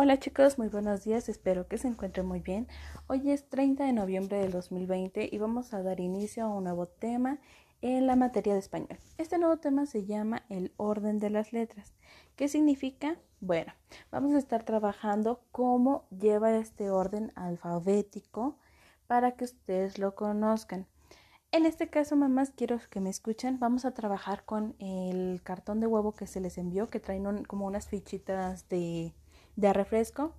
Hola chicos, muy buenos días, espero que se encuentren muy bien. Hoy es 30 de noviembre del 2020 y vamos a dar inicio a un nuevo tema en la materia de español. Este nuevo tema se llama el orden de las letras. ¿Qué significa? Bueno, vamos a estar trabajando cómo lleva este orden alfabético para que ustedes lo conozcan. En este caso, mamás, quiero que me escuchen. Vamos a trabajar con el cartón de huevo que se les envió, que traen como unas fichitas de de refresco,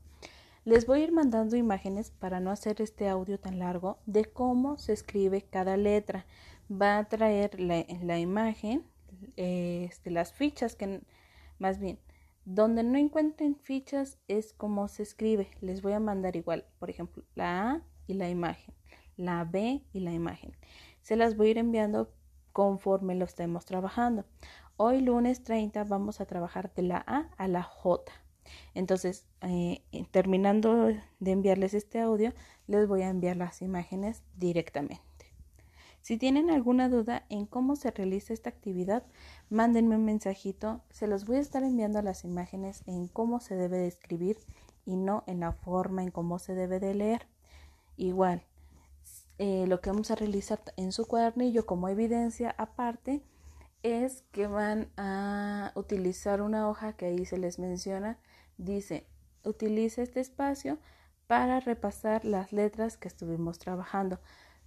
les voy a ir mandando imágenes para no hacer este audio tan largo de cómo se escribe cada letra. Va a traer la, imagen, este, las fichas que más bien, donde no encuentren fichas es cómo se escribe. Les voy a mandar igual, por ejemplo, la A y la imagen, la B y la imagen. Se las voy a ir enviando conforme lo estemos trabajando. Hoy lunes 30 vamos a trabajar de la A a la J. Entonces, eh, terminando de enviarles este audio, les voy a enviar las imágenes directamente. Si tienen alguna duda en cómo se realiza esta actividad, mándenme un mensajito. Se los voy a estar enviando las imágenes en cómo se debe de escribir y no en la forma en cómo se debe de leer. Igual, eh, lo que vamos a realizar en su cuadernillo como evidencia aparte es que van a utilizar una hoja que ahí se les menciona Dice, utilice este espacio para repasar las letras que estuvimos trabajando.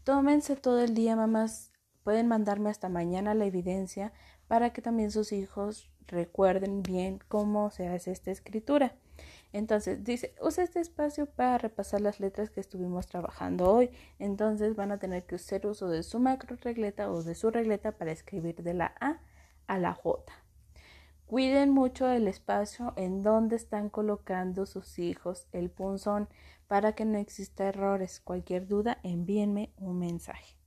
Tómense todo el día, mamás. Pueden mandarme hasta mañana la evidencia para que también sus hijos recuerden bien cómo se hace esta escritura. Entonces, dice, usa este espacio para repasar las letras que estuvimos trabajando hoy. Entonces, van a tener que hacer uso de su macro regleta o de su regleta para escribir de la A a la J. Cuiden mucho el espacio en donde están colocando sus hijos el punzón para que no exista errores. Cualquier duda, envíenme un mensaje.